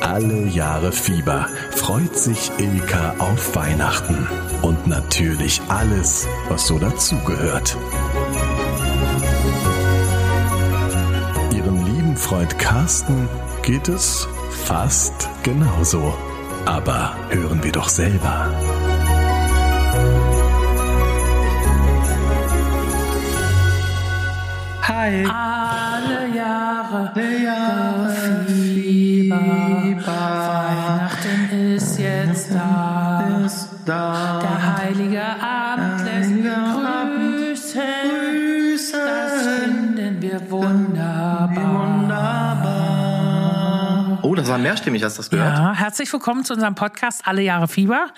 Alle Jahre Fieber freut sich Ilka auf Weihnachten und natürlich alles, was so dazugehört. Ihrem lieben Freund Carsten geht es fast genauso. Aber hören wir doch selber. Hi. Alle Jahre, Jahre Fieber. Fieber. Weihnachten ist jetzt da. Ist da. Der heilige Abend lässt Oh, das war mehrstimmig, hast du das gehört? Ja, herzlich willkommen zu unserem Podcast Alle Jahre Fieber.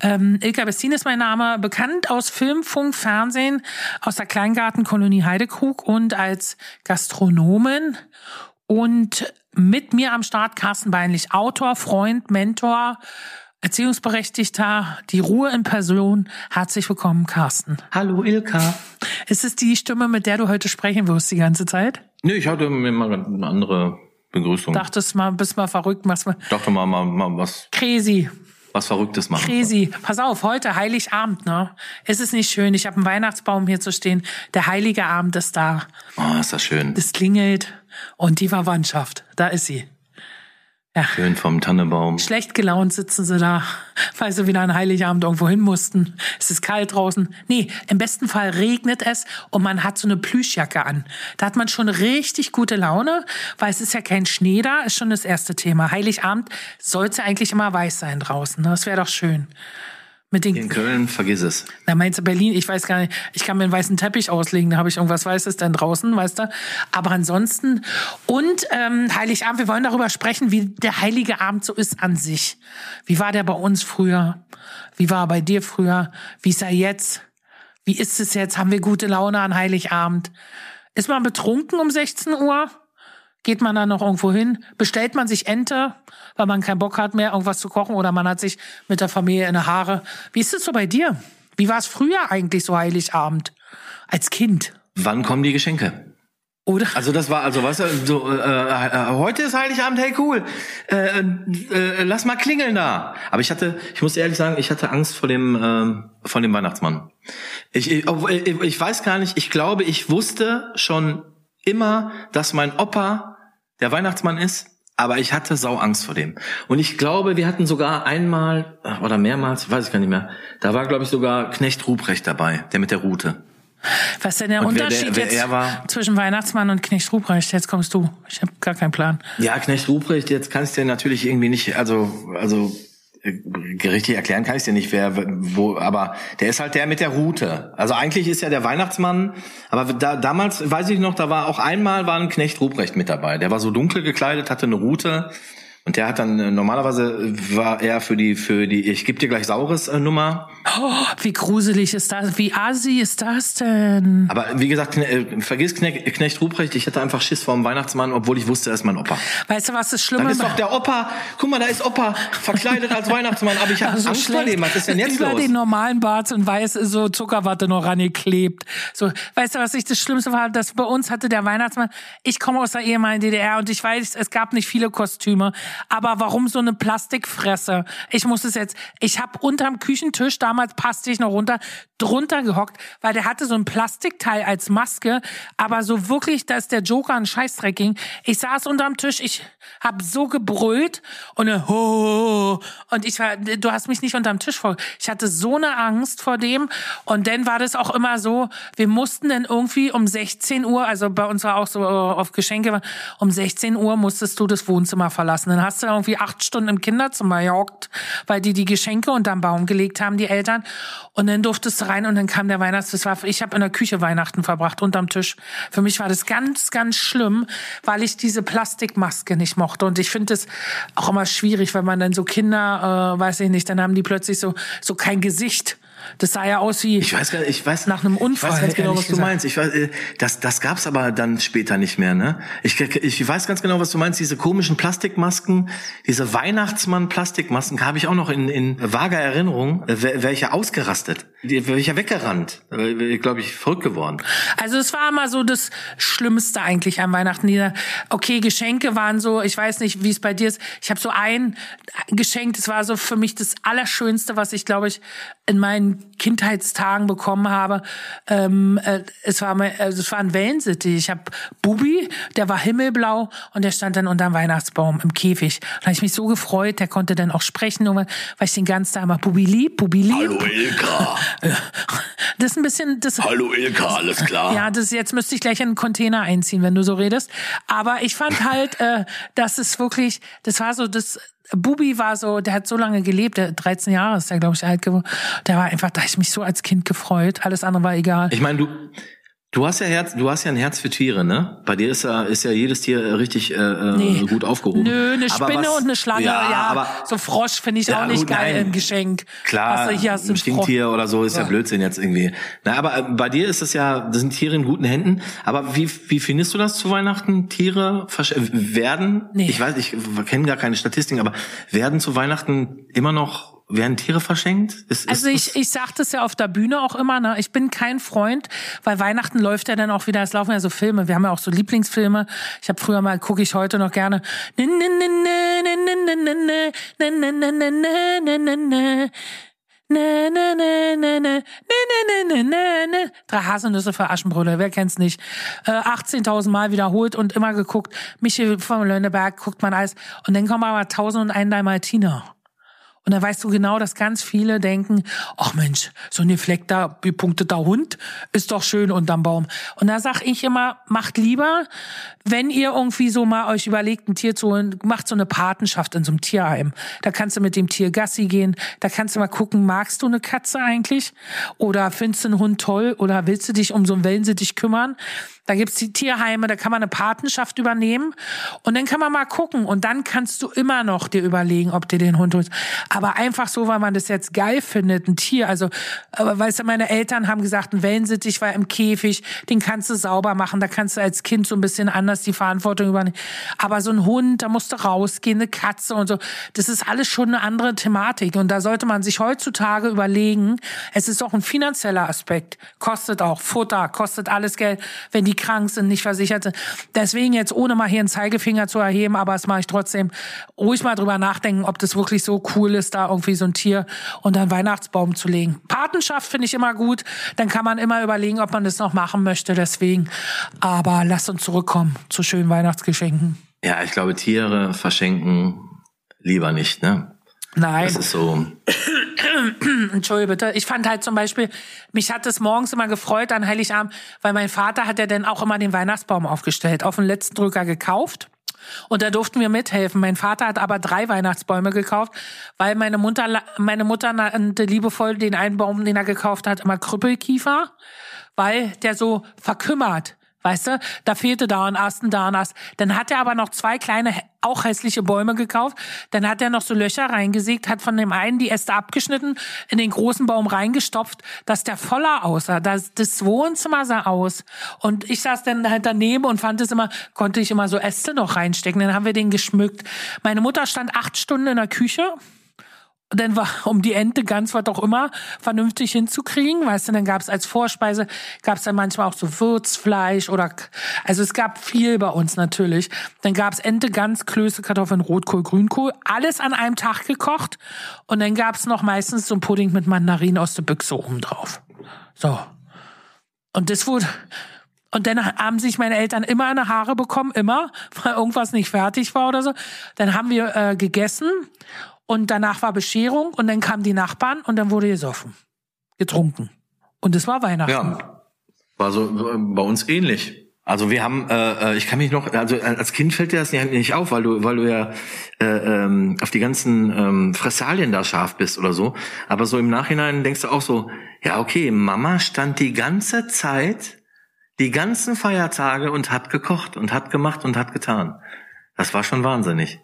Ähm, Ilka Bestin ist mein Name, bekannt aus Film, Funk, Fernsehen, aus der Kleingartenkolonie Heidekrug und als Gastronomin. Und mit mir am Start Carsten Beinlich, Autor, Freund, Mentor, Erziehungsberechtigter, die Ruhe in Person. Herzlich willkommen, Carsten. Hallo Ilka. Ist es die Stimme, mit der du heute sprechen wirst die ganze Zeit? Nö, ich hatte mir mal eine andere Begrüßung. Dachtest mal, bist mal verrückt, machst mal dachte mal, mal, mal was, crazy. was Verrücktes machen. Crazy. Pass auf, heute Heiligabend, ne? Es ist nicht schön. Ich habe einen Weihnachtsbaum hier zu stehen. Der heilige Abend ist da. Oh, ist das schön. Es klingelt und die Verwandtschaft, da ist sie. Schön vom Tannebaum. Schlecht gelaunt sitzen sie da, weil sie wieder an Heiligabend irgendwo hin mussten. Es ist kalt draußen. Nee, im besten Fall regnet es und man hat so eine Plüschjacke an. Da hat man schon richtig gute Laune, weil es ist ja kein Schnee da, ist schon das erste Thema. Heiligabend sollte ja eigentlich immer weiß sein draußen. Ne? Das wäre doch schön. Mit den In Köln, vergiss es. Na, meinst du Berlin? Ich weiß gar nicht. Ich kann mir einen weißen Teppich auslegen. Da habe ich irgendwas Weißes dann draußen, weißt du? Aber ansonsten. Und ähm, Heiligabend, wir wollen darüber sprechen, wie der Heilige Abend so ist an sich. Wie war der bei uns früher? Wie war er bei dir früher? Wie ist er jetzt? Wie ist es jetzt? Haben wir gute Laune an Heiligabend? Ist man betrunken um 16 Uhr? Geht man da noch irgendwo hin? Bestellt man sich Ente, weil man keinen Bock hat mehr, irgendwas zu kochen oder man hat sich mit der Familie in die Haare? Wie ist es so bei dir? Wie war es früher eigentlich so Heiligabend? Als Kind? Wann kommen die Geschenke? Oder? Also das war, also du, so, äh, äh, heute ist Heiligabend, hey cool, äh, äh, lass mal klingeln da. Aber ich hatte, ich muss ehrlich sagen, ich hatte Angst vor dem, ähm, vor dem Weihnachtsmann. Ich, ich, ich weiß gar nicht, ich glaube, ich wusste schon immer, dass mein Opa der Weihnachtsmann ist, aber ich hatte sau Angst vor dem. Und ich glaube, wir hatten sogar einmal äh, oder mehrmals, weiß ich gar nicht mehr, da war glaube ich sogar Knecht Ruprecht dabei, der mit der Rute. Was ist denn der Und wer Unterschied der- wer jetzt war? zwischen Weihnachtsmann und Knecht Ruprecht? Jetzt kommst du. Ich habe gar keinen Plan. Ja, Knecht Ruprecht, jetzt kannst du dir natürlich irgendwie nicht, also, also richtig erklären kann ich dir nicht, wer wo, aber der ist halt der mit der Rute. Also eigentlich ist ja der Weihnachtsmann, aber da, damals weiß ich noch, da war auch einmal war ein Knecht Ruprecht mit dabei. Der war so dunkel gekleidet, hatte eine Rute und der hat dann äh, normalerweise war er für die für die ich geb dir gleich saures äh, Nummer. Oh, wie gruselig ist das? Wie assi ist das denn? Aber wie gesagt, äh, vergiss Knecht, Knecht Ruprecht, ich hatte einfach Schiss vor dem Weihnachtsmann, obwohl ich wusste, er ist mein Opa. Weißt du, was das Schlimme Dann ist doch der Opa, guck mal, da ist Opa verkleidet als Weihnachtsmann, aber ich habe Also Angst vor dem. Was ist denn jetzt Über los? den normalen Bart und weiß so Zuckerwatte noch rangeklebt. So, weißt du, was ich das Schlimmste war? Dass bei uns hatte der Weihnachtsmann, ich komme aus der ehemaligen DDR und ich weiß, es gab nicht viele Kostüme, aber warum so eine Plastikfresse? Ich muss es jetzt, ich habe unterm Küchentisch, damals passte ich noch runter, drunter gehockt, weil der hatte so ein Plastikteil als Maske, aber so wirklich, dass der Joker ein Scheißdreck ging. Ich saß unterm Tisch, ich hab so gebrüllt und ho, und ich war, du hast mich nicht unterm Tisch vor. Ich hatte so eine Angst vor dem und dann war das auch immer so, wir mussten dann irgendwie um 16 Uhr, also bei uns war auch so äh, auf Geschenke, um 16 Uhr musstest du das Wohnzimmer verlassen. Dann hast du irgendwie acht Stunden im Kinderzimmer gehockt, weil die die Geschenke unterm Baum gelegt haben, die Eltern. Und dann durftest du rein und dann kam der Weihnachts, das war, ich habe in der Küche Weihnachten verbracht, unterm Tisch. Für mich war das ganz, ganz schlimm, weil ich diese Plastikmaske nicht mochte. Und ich finde es auch immer schwierig, wenn man dann so Kinder, äh, weiß ich nicht, dann haben die plötzlich so, so kein Gesicht. Das sah ja aus wie Ich weiß gar ich weiß nach einem Ich Unfall. weiß ganz genau, was du gesagt. meinst. Ich weiß, äh, das, das gab's aber dann später nicht mehr, ne? Ich, ich weiß ganz genau, was du meinst. Diese komischen Plastikmasken, diese Weihnachtsmann-Plastikmasken habe ich auch noch in, in vager Erinnerung. Äh, Welche ausgerastet, welcher weggerannt, äh, glaube ich, verrückt geworden. Also es war immer so das Schlimmste eigentlich an Weihnachten. Okay, Geschenke waren so, ich weiß nicht, wie es bei dir ist. Ich habe so ein Geschenk, das war so für mich das Allerschönste, was ich, glaube ich, in meinen Kindheitstagen bekommen habe. Ähm, äh, es, war mein, also es war ein Wellensittich. Ich habe Bubi, der war himmelblau und der stand dann unterm Weihnachtsbaum im Käfig. Da habe ich mich so gefreut, der konnte dann auch sprechen, weil ich den ganzen Tag immer Bubi lieb, Bubi lieb. Ilka. Das ist ein bisschen, das, Hallo Ilka, alles klar. ja, das jetzt müsste ich gleich in einen Container einziehen, wenn du so redest. Aber ich fand halt, äh, dass es wirklich, das war so, das Bubi war so, der hat so lange gelebt, der 13 Jahre ist der, glaube ich, alt geworden. Der war einfach, da hab ich mich so als Kind gefreut. Alles andere war egal. Ich meine, du, du hast ja Herz, du hast ja ein Herz für Tiere, ne? Bei dir ist ja, ist ja jedes Tier äh, richtig äh, äh, Nee. gut aufgehoben. Nö, eine Aber Spinne was- und eine Schlange, ja. Ja, aber so Frosch finde ich Ja, auch nicht gut, geil nein. im Geschenk. Klar, Was, hier hast du ein einen Frosch. Stinktier oder so ist ja. Ja. Blödsinn jetzt irgendwie. Na, aber äh, bei dir ist es ja, das sind Tiere in guten Händen. Aber wie, wie findest du das zu Weihnachten? Tiere versch- werden, Nee. ich weiß, ich kenne gar keine Statistiken, aber werden zu Weihnachten immer noch, werden Tiere verschenkt? Ist, Also ist ich, ich sag das ja auf der Bühne auch immer, ne? Ich bin kein Freund, weil Weihnachten läuft ja dann auch wieder, es laufen ja so Filme, wir haben ja auch so Lieblingsfilme. Ich habe früher mal, gucke ich heute noch gerne. Ne, ne, ne, ne, ne, ne, ne, ne, ne, ne. Drei Haselnüsse für Aschenbrödel, wer kennt's nicht? Äh, 18.000 Mal wiederholt und immer geguckt. Michi von Lönneberg guckt man alles. Und dann kommen aber 1001 Dalmatiner. Und dann weißt du genau, dass ganz viele denken, ach Mensch, so ein gefleckter, bepunkteter Hund ist doch schön unterm Baum. Und da sag ich immer, macht lieber, wenn ihr irgendwie so mal euch überlegt, ein Tier zu holen, macht so eine Patenschaft in so einem Tierheim. Da kannst du mit dem Tier Gassi gehen, da kannst du mal gucken, magst du eine Katze eigentlich? Oder findest du einen Hund toll? Oder willst du dich um so einen Wellensittich kümmern? Da gibt's die Tierheime, da kann man eine Patenschaft übernehmen. Und dann kann man mal gucken. Und dann kannst du immer noch dir überlegen, ob dir den Hund holst. Aber einfach so, weil man das jetzt geil findet, ein Tier. Also, weißt du, meine Eltern haben gesagt, ein Wellensittich war im Käfig, den kannst du sauber machen, da kannst du als Kind so ein bisschen anders die Verantwortung übernehmen. Aber so ein Hund, da musst du rausgehen, eine Katze und so, das ist alles schon eine andere Thematik. Und da sollte man sich heutzutage überlegen, es ist auch ein finanzieller Aspekt, kostet auch Futter, kostet alles Geld, wenn die krank sind, nicht versichert sind. Deswegen jetzt, ohne mal hier einen Zeigefinger zu erheben, aber das mache ich trotzdem, ruhig mal drüber nachdenken, ob das wirklich so cool ist, da irgendwie so ein Tier unter einen Weihnachtsbaum zu legen. Patenschaft finde ich immer gut, dann kann man immer überlegen, ob man das noch machen möchte, deswegen. Aber lasst uns zurückkommen zu schönen Weihnachtsgeschenken. ja, ich glaube, Tiere verschenken lieber nicht, ne? Nein. Das ist so. Entschuldige bitte. Ich fand halt zum Beispiel, mich hat es morgens immer gefreut an Heiligabend, weil mein Vater hat ja dann auch immer den Weihnachtsbaum aufgestellt, auf den letzten Drücker gekauft. Und da durften wir mithelfen. Mein Vater hat aber drei Weihnachtsbäume gekauft, weil meine Mutter, meine Mutter nannte liebevoll den einen Baum, den er gekauft hat, immer Krüppelkiefer, weil der so verkümmert. Weißt du, da fehlte da ein Ast, ein da ein Ast. Dann hat er aber noch zwei kleine, auch hässliche Bäume gekauft. Dann hat er noch so Löcher reingesägt, hat von dem einen die Äste abgeschnitten, in den großen Baum reingestopft, dass der voller aussah. Das, das Wohnzimmer sah aus. Und ich saß dann halt daneben und fand es immer, konnte ich immer so Äste noch reinstecken. Dann haben wir den geschmückt. Meine Mutter stand acht Stunden in der Küche und dann war um die Ente ganz was auch immer vernünftig hinzukriegen, weißt du, dann gab's als Vorspeise gab's dann manchmal auch so Würzfleisch oder also es gab viel bei uns natürlich. Dann gab's Ente, Gans, Klöße, Kartoffeln, Rotkohl, Grünkohl, alles an einem Tag gekocht und dann gab's noch meistens so ein Pudding mit Mandarinen aus der Büchse oben drauf. So. Und das wurde und dann haben sich meine Eltern immer eine Haare bekommen, immer, weil irgendwas nicht fertig war oder so. Dann haben wir äh, gegessen und danach war Bescherung und dann kamen die Nachbarn und dann wurde gesoffen, getrunken. Und es war Weihnachten. Ja, war so äh, bei uns ähnlich. Also wir haben, äh, äh, ich kann mich noch, also als Kind fällt dir das nicht- nicht auf, weil du, weil du ja äh, ähm, auf die ganzen ähm, Fressalien da scharf bist oder so. Aber so im Nachhinein denkst du auch so, ja okay, Mama stand die ganze Zeit, die ganzen Feiertage und hat gekocht und hat gemacht und hat getan. Das war schon wahnsinnig.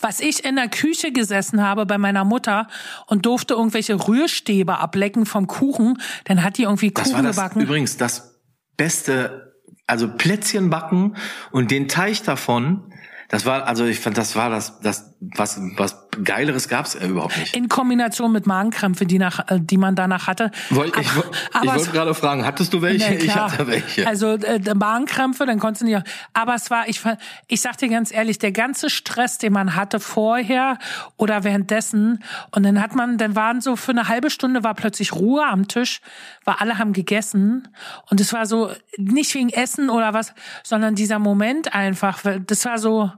Was ich in der Küche gesessen habe bei meiner Mutter und durfte irgendwelche Rührstäbe ablecken vom Kuchen, dann hat die irgendwie Kuchen das war das, gebacken. Übrigens das beste, also Plätzchen backen und den Teig davon das war, also ich fand, das war das, das was was Geileres gab's äh, überhaupt nicht. In Kombination mit Magenkrämpfe, die nach, äh, die man danach hatte. Woll, ich, ich wollte gerade fragen, hattest du welche? Na, ich hatte welche. Also äh, Magenkrämpfe, dann konntest du nicht. Aber es war, ich, ich sag dir ganz ehrlich, der ganze Stress, den man hatte vorher oder währenddessen, und dann hat man, dann waren so für eine halbe Stunde war plötzlich Ruhe am Tisch, weil alle haben gegessen und es war so nicht wegen Essen oder was, sondern dieser Moment einfach. Das war so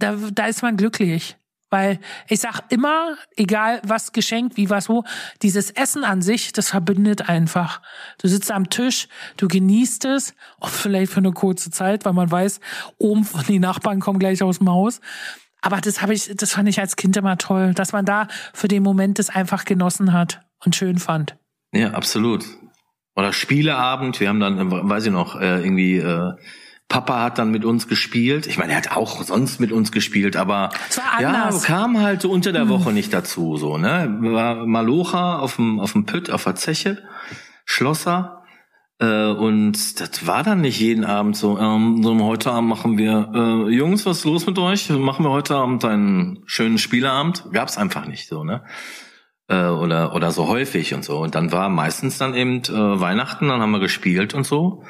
da, da ist man glücklich. Weil ich sag immer, egal was geschenkt, wie was wo, dieses Essen an sich, das verbindet einfach. Du sitzt am Tisch, du genießt es, auch vielleicht für eine kurze Zeit, weil man weiß, oben von die Nachbarn kommen gleich aus dem Haus. Aber das habe ich, das fand ich als Kind immer toll, dass man da für den Moment das einfach genossen hat und schön fand. Ja, absolut. Oder Spieleabend, wir haben dann, weiß ich noch, äh, irgendwie äh, Papa hat dann mit uns gespielt. Ich meine, er hat auch sonst mit uns gespielt, aber ja, kam halt so unter der Woche hm. nicht dazu. So, ne, war Malocha auf dem auf dem Pütt auf der Zeche, Schlosser. Äh, und das war dann nicht jeden Abend so. Ähm, so heute Abend machen wir, äh, Jungs, was ist los mit euch? Machen wir heute Abend einen schönen Spieleabend? Gab's einfach nicht so, ne? Äh, oder oder so häufig und so. Und dann war meistens dann eben äh, Weihnachten, dann haben wir gespielt und so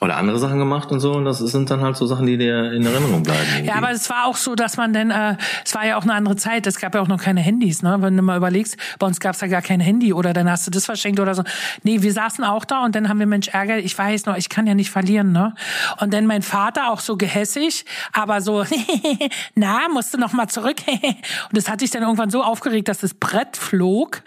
oder andere Sachen gemacht und so und das sind dann halt so Sachen, die dir in Erinnerung bleiben. Irgendwie. Ja, aber es war auch so, dass man denn, äh, es war ja auch eine andere Zeit, es gab ja auch noch keine Handys, ne? Wenn du mal überlegst, bei uns gab es ja gar kein Handy oder dann hast du das verschenkt oder so. Nee, wir saßen auch da und dann haben wir Mensch Ärger, ich weiß noch, ich kann ja nicht verlieren, ne? Und dann mein Vater auch so gehässig, aber so, na, musst du noch mal zurück. und das hatte ich dann irgendwann so aufgeregt, dass das Brett flog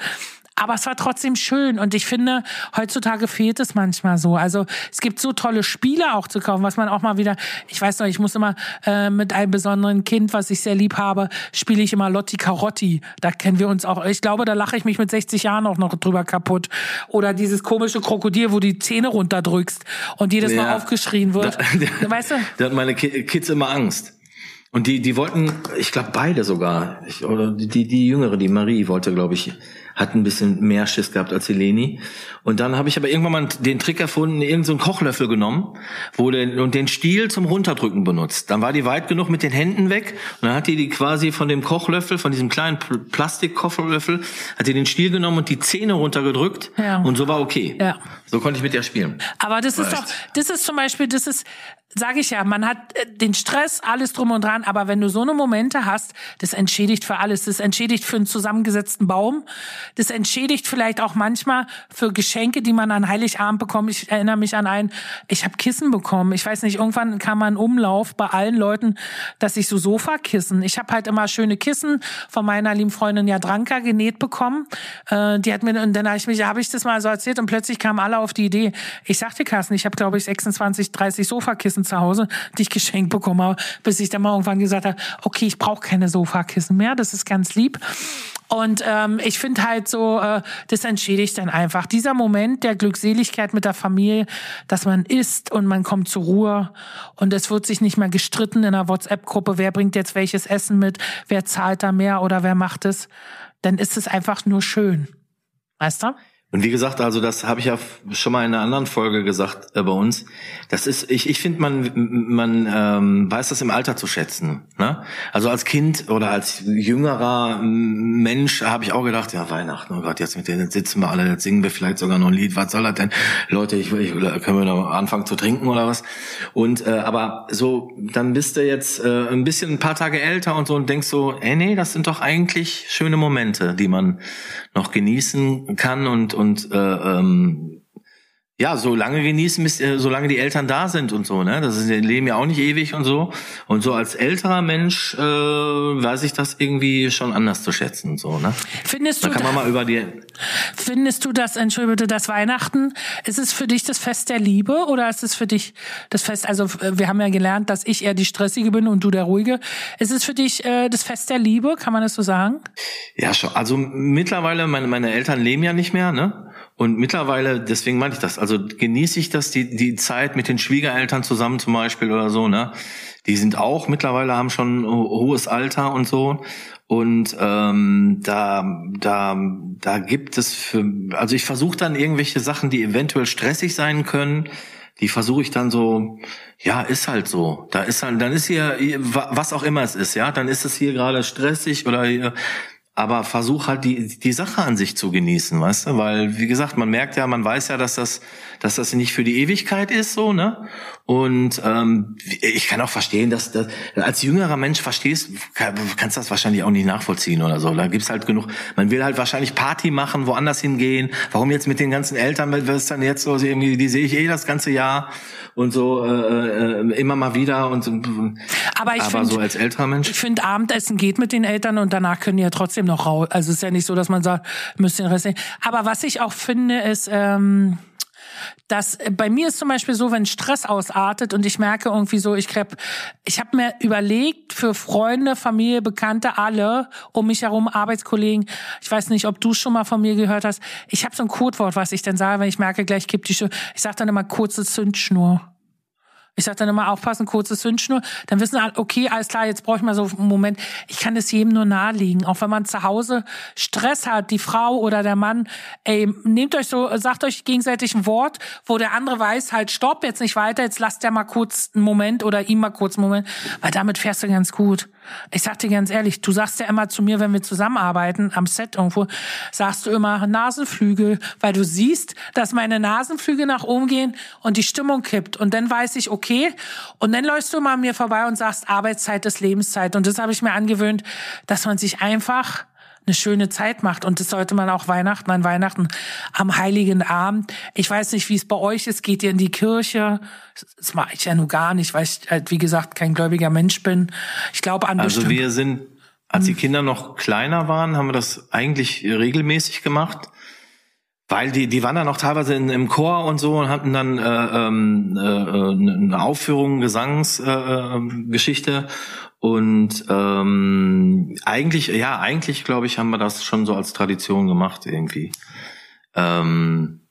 aber es war trotzdem schön und ich finde, heutzutage fehlt es manchmal so. Also es gibt so tolle Spiele auch zu kaufen, was man auch mal wieder, ich weiß noch, ich muss immer äh, mit einem besonderen Kind, was ich sehr lieb habe, spiele ich immer Lotti Carotti. Da kennen wir uns auch. Ich glaube, da lache ich mich mit 60 Jahren auch noch drüber kaputt. Oder dieses komische Krokodil, wo die Zähne runterdrückst und jedes ja, Mal aufgeschrien wird. Da, weißt du? Da hat meine Kids immer Angst. Und die, die wollten, ich glaube beide sogar, ich, oder die, die Jüngere, die Marie wollte, glaube ich, hat ein bisschen mehr Schiss gehabt als die Leni. Und dann habe ich aber irgendwann mal den Trick erfunden, irgendeinen so Kochlöffel genommen wo den, und den Stiel zum Runterdrücken benutzt. Dann war die weit genug mit den Händen weg und dann hat die die quasi von dem Kochlöffel, von diesem kleinen Plastikkochlöffel, hat die den Stiel genommen und die Zähne runtergedrückt ja. und so war okay. Ja. So konnte ich mit der spielen. Aber das war ist doch, das ist zum Beispiel, das ist, sage ich ja, man hat äh, den Stress, alles drum und dran, aber wenn du so eine Momente hast, das entschädigt für alles. Das entschädigt für einen zusammengesetzten Baum. Das entschädigt vielleicht auch manchmal für Geschenke, die man an Heiligabend bekommt. Ich erinnere mich an einen, ich habe Kissen bekommen. Ich weiß nicht, irgendwann kam mal ein Umlauf bei allen Leuten, dass ich so Sofakissen. Ich habe halt immer schöne Kissen von meiner lieben Freundin Jadranka genäht bekommen. Äh, die hat mir, und dann habe ich mich, habe ich das mal so erzählt und plötzlich kamen alle auf die Idee. Ich sagte Carsten, ich habe glaube ich 26, 30 Sofakissen Sofakissen zu Hause, die ich geschenkt bekommen habe, bis ich dann mal irgendwann gesagt habe, okay, ich brauche keine Sofakissen mehr, das ist ganz lieb. Und ähm, ich finde halt so, äh, das entschädigt dann einfach. Dieser Moment der Glückseligkeit mit der Familie, dass man isst und man kommt zur Ruhe und es wird sich nicht mehr gestritten in einer WhatsApp-Gruppe, wer bringt jetzt welches Essen mit, wer zahlt da mehr oder wer macht es, dann ist es einfach nur schön. Weißt du? Und wie gesagt, also das habe ich ja schon mal in einer anderen Folge gesagt äh, bei uns. Das ist, ich, ich finde, man, man ähm, weiß das im Alter zu schätzen. Ne? Also als Kind oder als jüngerer Mensch habe ich auch gedacht, ja Weihnachten, oh Gott, jetzt mit denen sitzen wir alle, jetzt singen wir vielleicht sogar noch ein Lied. Was soll das denn? Leute, ich, ich können wir noch anfangen zu trinken oder was? Und äh, aber so, dann bist du jetzt äh, ein bisschen ein paar Tage älter und so und denkst so, ey nee, das sind doch eigentlich schöne Momente, die man noch genießen kann und und äh, ähm, ja, so lange genießen, bis, äh, solange die Eltern da sind und so, ne? Das ist, die leben ja auch nicht ewig und so. Und so als älterer Mensch äh, weiß ich das irgendwie schon anders zu schätzen und so, ne? Findest da du kann man mal über die Findest du das, entschuldige, das Weihnachten, ist es für dich das Fest der Liebe oder ist es für dich das Fest, also wir haben ja gelernt, dass ich eher die Stressige bin und du der Ruhige. Ist es für dich äh, das Fest der Liebe, kann man das so sagen? Ja, schon. Also mittlerweile, meine, meine Eltern leben ja nicht mehr, ne? Und mittlerweile, deswegen meinte ich das, also genieße ich das, die, die Zeit mit den Schwiegereltern zusammen zum Beispiel oder so, ne? Die sind auch mittlerweile, haben schon hohes Alter und so. Und ähm, da, da, da gibt es für, also ich versuche dann irgendwelche Sachen, die eventuell stressig sein können, die versuche ich dann so, ja, ist halt so. Da ist halt, dann ist hier, was auch immer es ist, ja, dann ist es hier gerade stressig oder hier, aber versuch halt die die Sache an sich zu genießen, weißt du, weil wie gesagt, man merkt ja, man weiß ja, dass das dass das nicht für die Ewigkeit ist, so ne. Und ähm, ich kann auch verstehen, dass, dass als jüngerer Mensch verstehst, kannst das wahrscheinlich auch nicht nachvollziehen oder so. Da gibt's halt genug. Man will halt wahrscheinlich Party machen, woanders hingehen. Warum jetzt mit den ganzen Eltern? Weil es dann jetzt so irgendwie, die sehe ich eh das ganze Jahr und so äh, äh, immer mal wieder und aber, ich aber find, so als älterer Mensch. Ich finde, Abendessen geht mit den Eltern und danach können die ja trotzdem noch raus. Also es ist ja nicht so, dass man sagt, müsst den Rest nicht. Aber was ich auch finde, ist ähm, dass bei mir ist zum Beispiel so, wenn Stress ausartet und ich merke irgendwie so, ich krepp, ich habe mir überlegt für Freunde, Familie, Bekannte, alle um mich herum, Arbeitskollegen, ich weiß nicht, ob du schon mal von mir gehört hast, ich habe so ein Codewort, was ich dann sage, wenn ich merke, gleich kippt die Schuhe. Ich sage dann immer kurze Zündschnur. Ich sag dann immer aufpassen, kurze Zündschnur. Dann wissen alle, okay, alles klar, jetzt brauche ich mal so einen Moment. Ich kann das jedem nur nahelegen. Auch wenn man zu Hause Stress hat, die Frau oder der Mann, ey, nehmt euch so, sagt euch gegenseitig ein Wort, wo der andere weiß, halt, stopp, jetzt nicht weiter, jetzt lasst der mal kurz einen Moment oder ihm mal kurz einen Moment, weil damit fährst du ganz gut. Ich sag dir ganz ehrlich, du sagst ja immer zu mir, wenn wir zusammenarbeiten, am Set irgendwo, sagst du immer Nasenflügel, weil du siehst, dass meine Nasenflügel nach oben gehen und die Stimmung kippt. Und dann weiß ich, okay. Und dann läufst du mal an mir vorbei und sagst, Arbeitszeit ist Lebenszeit. Und das habe ich mir angewöhnt, dass man sich einfach eine schöne Zeit macht. Und das sollte man auch Weihnachten, an Weihnachten, am Heiligen Abend. Ich weiß nicht, wie es bei euch ist. Geht ihr in die Kirche? Das mache ich ja nur gar nicht, weil ich halt, wie gesagt, kein gläubiger Mensch bin. Ich glaube an Also wir sind, als die Kinder noch kleiner waren, haben wir das eigentlich regelmäßig gemacht. Weil die, die waren dann auch teilweise in, im Chor und so und hatten dann äh, ähm, äh, eine Aufführung, Gesangsgeschichte. Äh, und ähm, eigentlich, ja, eigentlich glaube ich, haben wir das schon so als Tradition gemacht irgendwie. Ähm,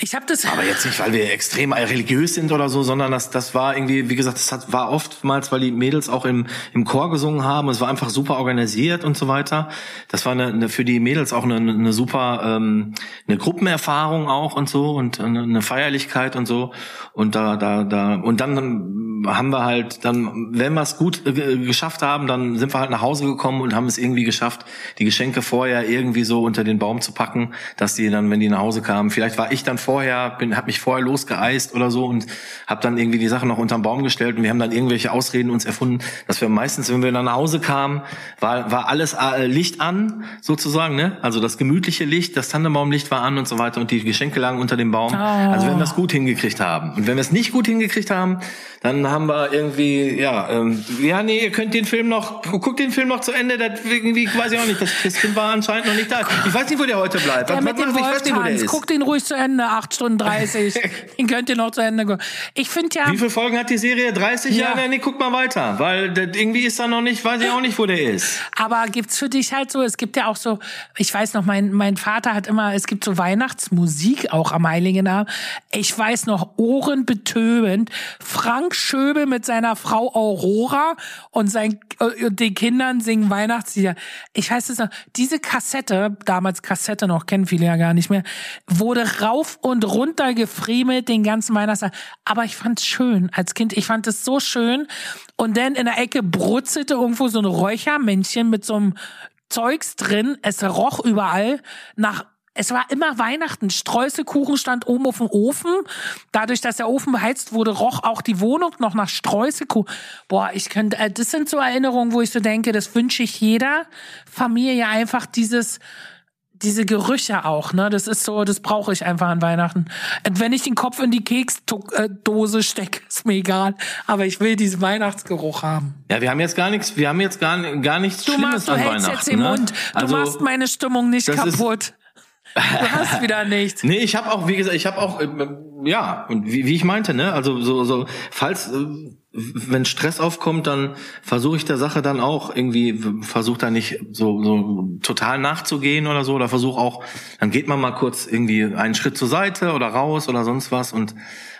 ich habe das. Aber jetzt nicht, weil wir extrem religiös sind oder so, sondern das, das war irgendwie, wie gesagt, das hat, war oftmals, weil die Mädels auch im, im Chor gesungen haben. Es war einfach super organisiert und so weiter. Das war eine, eine für die Mädels auch eine, eine super ähm, eine Gruppenerfahrung auch und so und eine, Feierlichkeit und so. Und da, da, da und dann haben wir halt, dann, wenn wir es gut äh, geschafft haben, dann sind wir halt nach Hause gekommen und haben es irgendwie geschafft, die Geschenke vorher irgendwie so unter den Baum zu packen, dass die dann, wenn die nach Hause kamen, vielleicht war ich dann vorher, bin, habe mich vorher losgeeist oder so und habe dann irgendwie die Sachen noch unterm Baum gestellt und wir haben dann irgendwelche Ausreden uns erfunden, dass wir meistens, wenn wir dann nach Hause kamen, war, war alles äh, Licht an, sozusagen, ne? Also das gemütliche Licht, das Tannenbaumlicht war an und so weiter und die Geschenke lagen unter dem Baum. Oh. Also wenn wir es gut hingekriegt haben. Und wenn wir es nicht gut hingekriegt haben, dann haben wir irgendwie, ja, ähm, ja, nee, ihr könnt den Film noch, guckt den Film noch zu Ende, das irgendwie, weiß ich auch nicht, das, das Kind war anscheinend noch nicht da. Ich weiß nicht, wo der heute bleibt. Der was, was dem ich weiß nicht, wo der ist. Guckt den ruhig zu Ende, 8 Stunden 30. den könnt ihr noch zu Ende gucken. Ich finde ja. Wie viele Folgen hat die Serie? 30 ja. Jahre? Nee, guck mal weiter, weil irgendwie ist da noch nicht, weiß ich auch nicht, wo der ist. Aber gibt's für dich halt so, es gibt ja auch so, ich weiß noch, mein, mein Vater hat immer, es gibt so Weihnachtsmusik auch am Heiligen Abend. Ich weiß noch, ohrenbetöbend, Frank Schöbel mit seiner Frau Aurora und sein, äh, den Kindern singen Weihnachtslieder. Ich weiß es noch, diese Kassette, damals Kassette noch, kennen viele ja gar nicht mehr, wurde rauf und runter gefriemelt den ganzen Weihnachtstag. Aber ich fand's schön als Kind. Ich fand es so schön. Und dann in der Ecke brutzelte irgendwo so ein Räuchermännchen mit so einem Zeugs drin. Es roch überall nach es war immer Weihnachten. Streuselkuchen stand oben auf dem Ofen. Dadurch, dass der Ofen beheizt wurde, roch auch die Wohnung noch nach Streuselkuchen. Boah, ich könnte, äh, das sind so Erinnerungen, wo ich so denke, das wünsche ich jeder Familie einfach dieses, diese Gerüche auch, ne? Das ist so, das brauche ich einfach an Weihnachten. Und wenn ich den Kopf in die Keksdose stecke, ist mir egal. Aber ich will diesen Weihnachtsgeruch haben. Ja, wir haben jetzt gar nichts, wir haben jetzt gar, gar nichts du Schlimmes machst, du an hältst Weihnachten. Jetzt den ne? Mund. Du also, machst meine Stimmung nicht kaputt. Du hast wieder nichts. nee, ich habe auch, wie gesagt, ich habe auch, äh, ja, und wie, wie ich meinte, ne, also so, so, falls, äh, wenn Stress aufkommt, dann versuche ich der Sache dann auch irgendwie, versuche da nicht so, so total nachzugehen oder so, oder versuche auch, dann geht man mal kurz irgendwie einen Schritt zur Seite oder raus oder sonst was und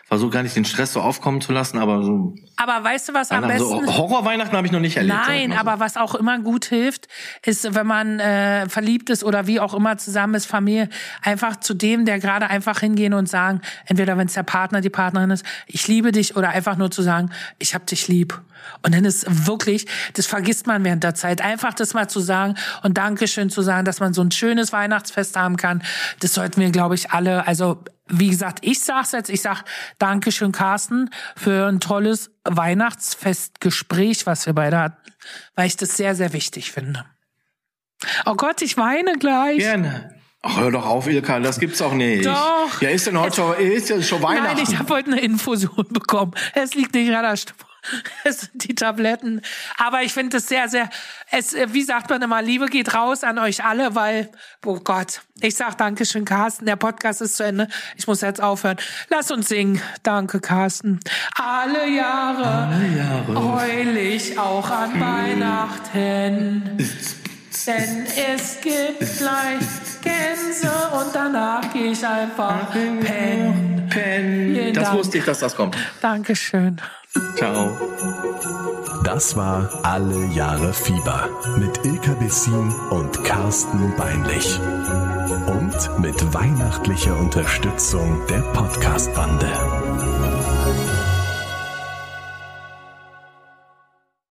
versuche gar nicht den Stress so aufkommen zu lassen, aber so. Aber weißt du, was am besten? So Horror-Weihnachten habe ich noch nicht erlebt. Nein, aber was auch immer gut hilft, ist, wenn man äh, verliebt ist oder wie auch immer zusammen ist, Familie, einfach zu dem, der gerade einfach hingehen und sagen, entweder wenn es der Partner, die Partnerin ist, ich liebe dich, oder einfach nur zu sagen, ich hab dich lieb. Und dann ist wirklich, das vergisst man während der Zeit, einfach das mal zu sagen und Dankeschön zu sagen, dass man so ein schönes Weihnachtsfest haben kann. Das sollten wir, glaube ich, alle, also wie gesagt, ich sag's jetzt, ich sag Dankeschön, Carsten, für ein tolles Weihnachtsfestgespräch, was wir beide hatten, weil ich das sehr, sehr wichtig finde. Oh Gott, ich weine gleich. Gerne. Ach, hör doch auf, Ilka, das gibt's auch nicht. Doch. Ja, ist denn heute schon, ist ja schon Weihnachten. Nein, ich habe heute eine Infusion bekommen. Es liegt nicht an der Stimme. Es sind die Tabletten. Aber ich finde es sehr, sehr, es, wie sagt man immer, Liebe geht raus an euch alle, weil, oh Gott, ich sag Dankeschön, Carsten. Der Podcast ist zu Ende. Ich muss jetzt aufhören. Lass uns singen. Danke, Carsten. Alle Jahre, Alle Jahre. heul ich auch an Weihnachten. Denn es gibt gleich Gänse und danach gehe ich einfach pennen. Pen. Vielen Das Dank. wusste ich, dass das kommt. Dankeschön. Ciao. Das war Alle Jahre Fieber mit Ilka Bessin und Carsten Beinlich. Und mit weihnachtlicher Unterstützung der Podcast-Bande.